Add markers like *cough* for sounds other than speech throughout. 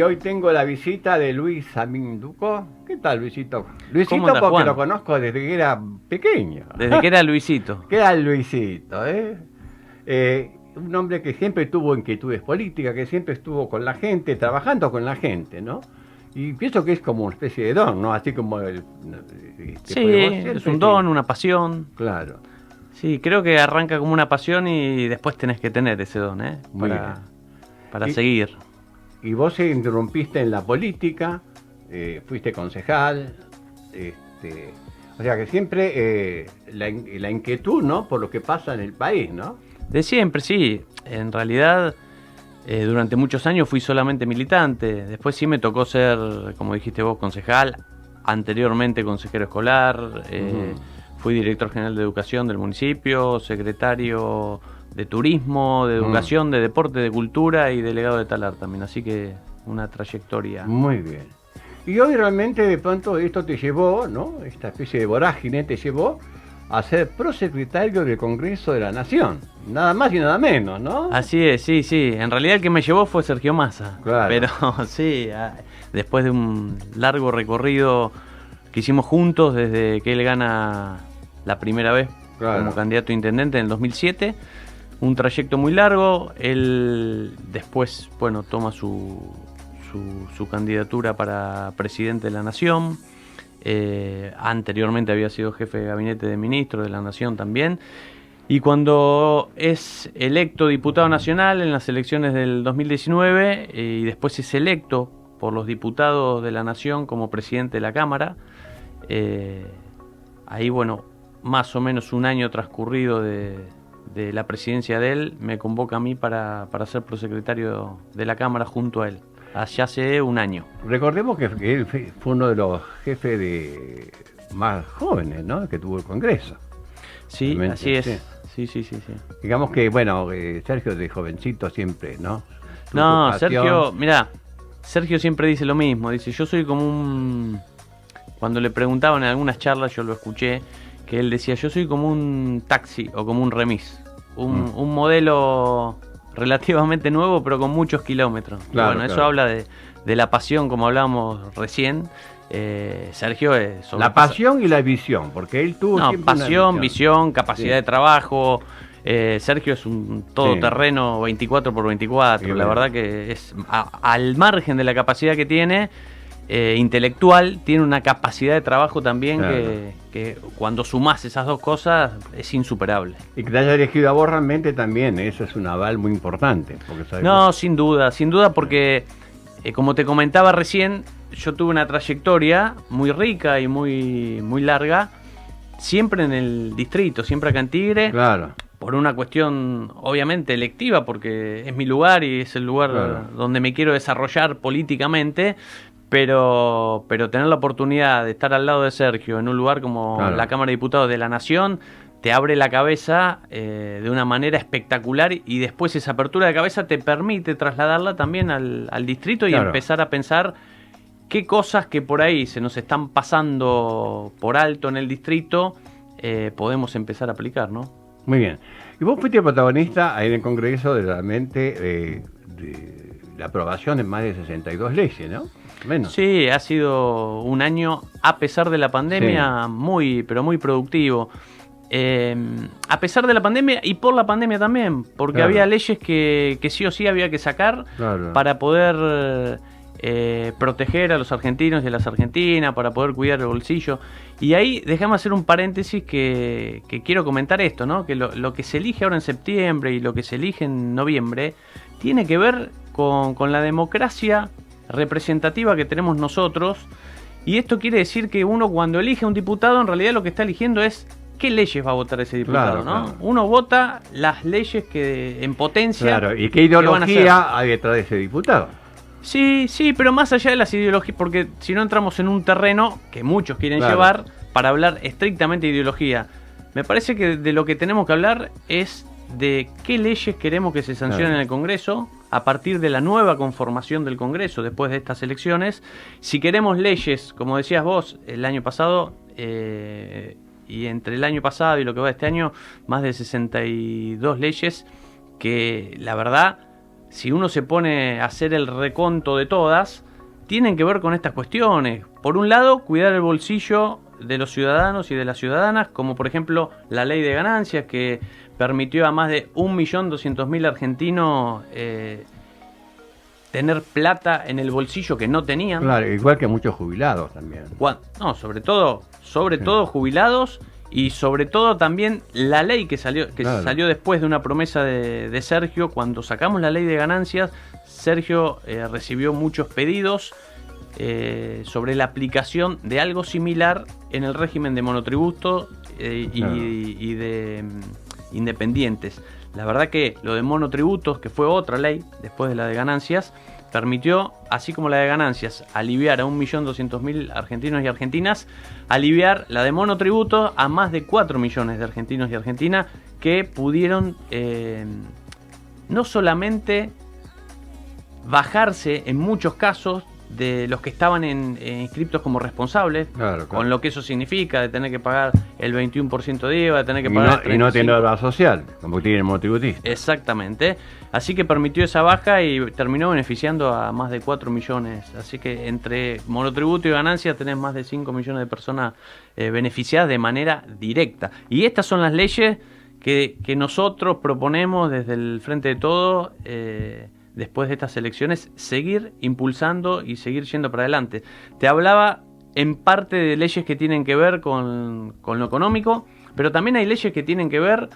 y hoy tengo la visita de Luis Aminduco. ¿Qué tal, Luisito? Luisito ¿Cómo anda, porque Juan? lo conozco desde que era pequeño. Desde que era Luisito. *laughs* ¿Qué tal, Luisito? eh? Eh, un hombre que siempre tuvo inquietudes políticas, que siempre estuvo con la gente, trabajando con la gente, ¿no? Y pienso que es como una especie de don, ¿no? Así como el... este, Sí, ser, es un don, una pasión. Claro. Sí, creo que arranca como una pasión y después tenés que tener ese don, ¿eh? Muy Para, bien. para Y- seguir. Y vos se interrumpiste en la política, eh, fuiste concejal, este, o sea que siempre eh, la, in- la inquietud, ¿no? Por lo que pasa en el país, ¿no? De siempre, sí. En realidad, eh, durante muchos años fui solamente militante. Después sí me tocó ser, como dijiste vos, concejal. Anteriormente consejero escolar. Fui director general de educación del municipio, secretario de turismo, de Mm. educación, de deporte, de cultura y delegado de talar también. Así que una trayectoria. Muy bien. Y hoy realmente de pronto esto te llevó, ¿no? Esta especie de vorágine te llevó a ser prosecretario del Congreso de la Nación. Nada más y nada menos, ¿no? Así es, sí, sí. En realidad el que me llevó fue Sergio Massa. Claro. Pero *laughs* sí, ah, después de un largo recorrido que hicimos juntos desde que él gana la primera vez Claro. como candidato a intendente en el 2007, un trayecto muy largo. Él después, bueno, toma su, su, candidatura para presidente de la Nación. Eh, anteriormente había sido jefe de gabinete de ministros de la Nación también. Y cuando es electo diputado nacional en las elecciones del 2019 eh, y después es electo por los diputados de la Nación como presidente de la Cámara, eh, ahí bueno, más o menos un año transcurrido de, de la presidencia de él, me convoca a mí para, para ser prosecretario de la Cámara junto a él. Allá hace un año. Recordemos que que él fue uno de los jefes de más jóvenes, ¿no? Que tuvo el Congreso. Sí, Realmente, así es. sí. Sí, sí, sí, sí. Digamos que, bueno, eh, Sergio de jovencito siempre, ¿no? No, ocupación- Sergio, mira, Sergio siempre dice lo mismo. Dice, yo soy como un... Cuando le preguntaban en algunas charlas, yo lo escuché, que él decía, yo soy como un taxi o como un remis. Un, Mm. un modelo relativamente nuevo, pero con muchos kilómetros. Claro, bueno, eso habla de, de la pasión, como hablábamos recién. Eh, Sergio es... sobre- La pasión y la visión, porque él tuvo no, una pasión, visión, capacidad Sí. de trabajo. Eh, Sergio es un todoterreno 24 por 24. Sí, la verdad que es a- al margen de la capacidad que tiene eh, intelectual, tiene una capacidad de trabajo también Claro. que, que cuando sumás esas dos cosas es insuperable. Y que te haya elegido a vos realmente también, eso es un aval muy importante. Porque No, sin duda, sin duda porque eh, como te comentaba recién, yo tuve una trayectoria muy rica y muy, muy larga, siempre en el distrito, siempre acá en Tigre. Claro, por una cuestión obviamente electiva, porque es mi lugar y es el lugar Claro. donde me quiero desarrollar políticamente, pero, pero tener la oportunidad de estar al lado de Sergio en un lugar como Claro. la Cámara de Diputados de la Nación, te abre la cabeza eh, de una manera espectacular y después esa apertura de cabeza te permite trasladarla también al, al distrito y Claro. empezar a pensar qué cosas que por ahí se nos están pasando por alto en el distrito eh, podemos empezar a aplicar, ¿no? muy bien. Y vos fuiste protagonista ahí en el Congreso de realmente eh, de la aprobación de más de 62 leyes, ¿no? Menos. Sí, ha sido un año, a pesar de la pandemia, muy, pero muy productivo. Eh, a pesar de la pandemia y por la pandemia también, porque Claro. había leyes que, que sí o sí había que sacar Claro. para poder eh, proteger a los argentinos y a las argentinas, para poder cuidar el bolsillo. Y ahí déjame hacer un paréntesis que, que quiero comentar esto, ¿no? Que lo, lo que se elige ahora en septiembre y lo que se elige en noviembre tiene que ver con, con la democracia representativa que tenemos nosotros. Y esto quiere decir que uno cuando elige a un diputado, en realidad lo que está eligiendo es qué leyes va a votar ese diputado, Claro, ¿no? claro. Uno vota las leyes que en potencia. Claro, ¿y qué ideología hay detrás de ese diputado? Sí, sí, pero más allá de las ideologías, porque si no entramos en un terreno que muchos quieren Claro. llevar para hablar estrictamente de ideología, me parece que de lo que tenemos que hablar es de qué leyes queremos que se sancionen en el Congreso a partir de la nueva conformación del Congreso después de estas elecciones. Si queremos leyes, como decías vos, el año pasado, eh, y entre el año pasado y lo que va este año, más de 62 leyes que la verdad si uno se pone a hacer el reconto de todas, tienen que ver con estas cuestiones. Por un lado, cuidar el bolsillo de los ciudadanos y de las ciudadanas, como por ejemplo la ley de ganancias que permitió a más de 1.200.000 argentinos eh, tener plata en el bolsillo que no tenían. Claro, igual que muchos jubilados también. No, sobre todo, sobre todo jubilados y sobre todo también la ley que salió, que salió después de una promesa de, Sergio, cuando sacamos la ley de ganancias, Sergio eh, recibió muchos pedidos eh, sobre la aplicación de algo similar en el régimen de monotributo eh, y, de mm, independientes. La verdad que lo de monotributos, que fue otra ley después de la de ganancias, permitió, así como la de ganancias, aliviar a 1.200.000 argentinos y argentinas, aliviar la de monotributo a más de 4 millones de argentinos y argentinas que pudieron eh, no solamente bajarse en muchos casos de los que estaban en, inscriptos como responsables, con lo que eso significa, de tener que pagar el 21% de IVA, de tener que pagar... Y no, no tener obra social, como tiene el monotributista. Exactamente. Así que permitió esa baja y terminó beneficiando a más de 4 millones. Así que entre monotributo y ganancia tenés más de 5 millones de personas eh, beneficiadas de manera directa. Y estas son las leyes que, que nosotros proponemos desde el Frente de Todo. Eh, después de estas elecciones, seguir impulsando y seguir yendo para adelante. Te hablaba en parte de leyes que tienen que ver con, lo económico, pero también hay leyes que tienen que ver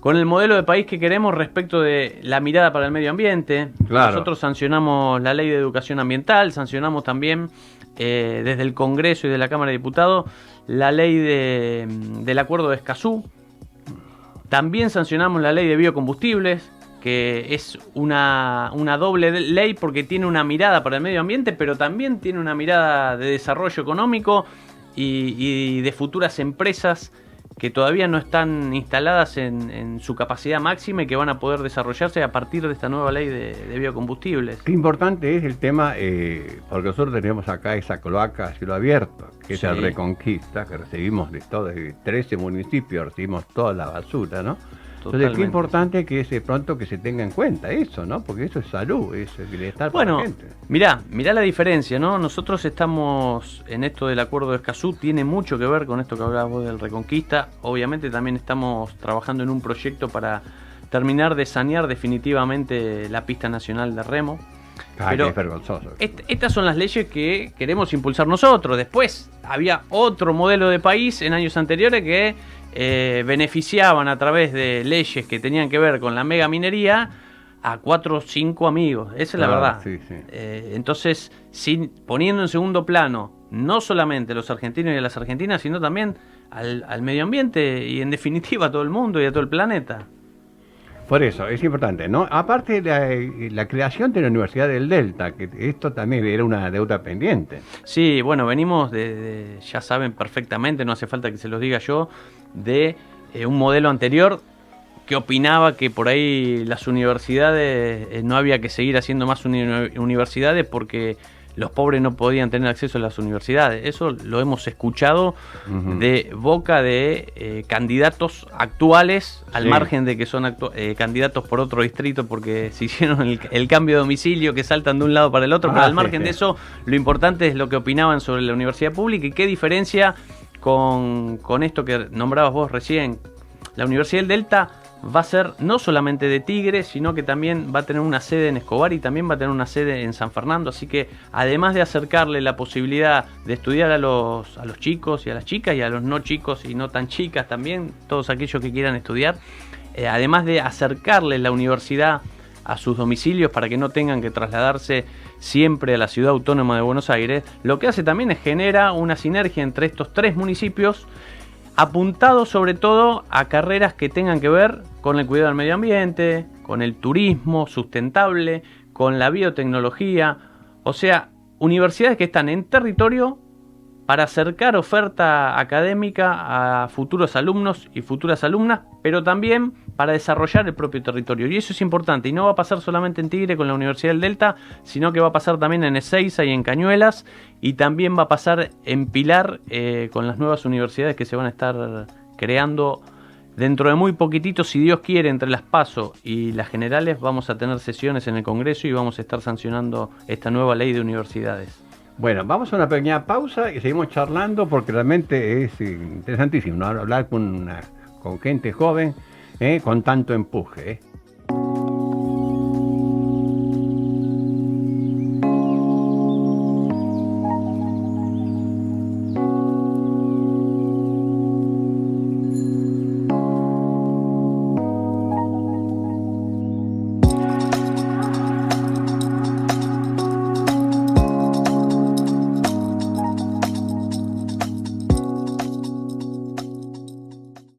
con el modelo de país que queremos respecto de la mirada para el medio ambiente. Nosotros sancionamos la ley de educación ambiental, sancionamos también eh, desde el Congreso y de la Cámara de Diputados la ley de, del acuerdo de Escazú. También sancionamos la ley de biocombustibles, que es una, doble ley porque tiene una mirada para el medio ambiente, pero también tiene una mirada de desarrollo económico y, de futuras empresas que todavía no están instaladas en, su capacidad máxima y que van a poder desarrollarse a partir de esta nueva ley de, biocombustibles. Qué importante es el tema, eh, porque nosotros tenemos acá esa cloaca a cielo abierto, que es el Reconquista, que recibimos de todos, de 13 municipios, recibimos toda la basura, ¿no? Entonces, qué importante que es de pronto que se tenga en cuenta eso, ¿no? Porque eso es salud, es el bienestar bueno, para la gente. Mirá, mirá la diferencia, ¿no? Nosotros estamos en esto del acuerdo de Escazú, tiene mucho que ver con esto que hablabas vos del Reconquista. Obviamente también estamos trabajando en un proyecto para terminar de sanear definitivamente la pista nacional de remo. Pero es vergonzoso. estas son las leyes que queremos impulsar nosotros. Después había otro modelo de país en años anteriores que eh, beneficiaban a través de leyes que tenían que ver con la mega minería a cuatro o cinco amigos. Esa es la verdad. Eh, entonces, sin, poniendo en segundo plano no solamente a los argentinos y a las argentinas, sino también al, al medio ambiente y en definitiva a todo el mundo y a todo el planeta. Por eso, es importante, ¿no? Aparte de la, creación de la Universidad del Delta, que esto también era una deuda pendiente. Sí, bueno, venimos de, ya saben perfectamente, no hace falta que se los diga yo, de eh, un modelo anterior que opinaba que por ahí las universidades eh, no había que seguir haciendo más universidades porque los pobres no podían tener acceso a las universidades. Eso lo hemos escuchado de boca de eh, candidatos actuales, al margen de que son eh, candidatos por otro distrito porque *laughs* se hicieron el, cambio de domicilio, que saltan de un lado para el otro, pero ah, al margen de eso, lo importante es lo que opinaban sobre la universidad pública y qué diferencia con, esto que nombrabas vos recién. La Universidad del Delta va a ser no solamente de Tigre, sino que también va a tener una sede en Escobar y también va a tener una sede en San Fernando. Así que además de acercarle la posibilidad de estudiar a los, a los chicos y a las chicas y a los no chicos y no tan chicas también, todos aquellos que quieran estudiar, eh, además de acercarle la universidad a sus domicilios para que no tengan que trasladarse siempre a la ciudad autónoma de Buenos Aires, lo que hace también es genera una sinergia entre estos tres municipios apuntado sobre todo a carreras que tengan que ver con el cuidado del medio ambiente, con el turismo sustentable, con la biotecnología, o sea, universidades que están en territorio para acercar oferta académica a futuros alumnos y futuras alumnas, pero también para desarrollar el propio territorio. Y eso es importante, y no va a pasar solamente en Tigre con la Universidad del Delta, sino que va a pasar también en Ezeiza y en Cañuelas, y también va a pasar en Pilar eh, con las nuevas universidades que se van a estar creando Dentro de muy poquitito, si Dios quiere, entre las PASO y las generales, vamos a tener sesiones en el Congreso y vamos a estar sancionando esta nueva ley de universidades. Bueno, vamos a una pequeña pausa y seguimos charlando porque realmente es interesantísimo hablar con, con gente joven eh, con tanto empuje. Eh.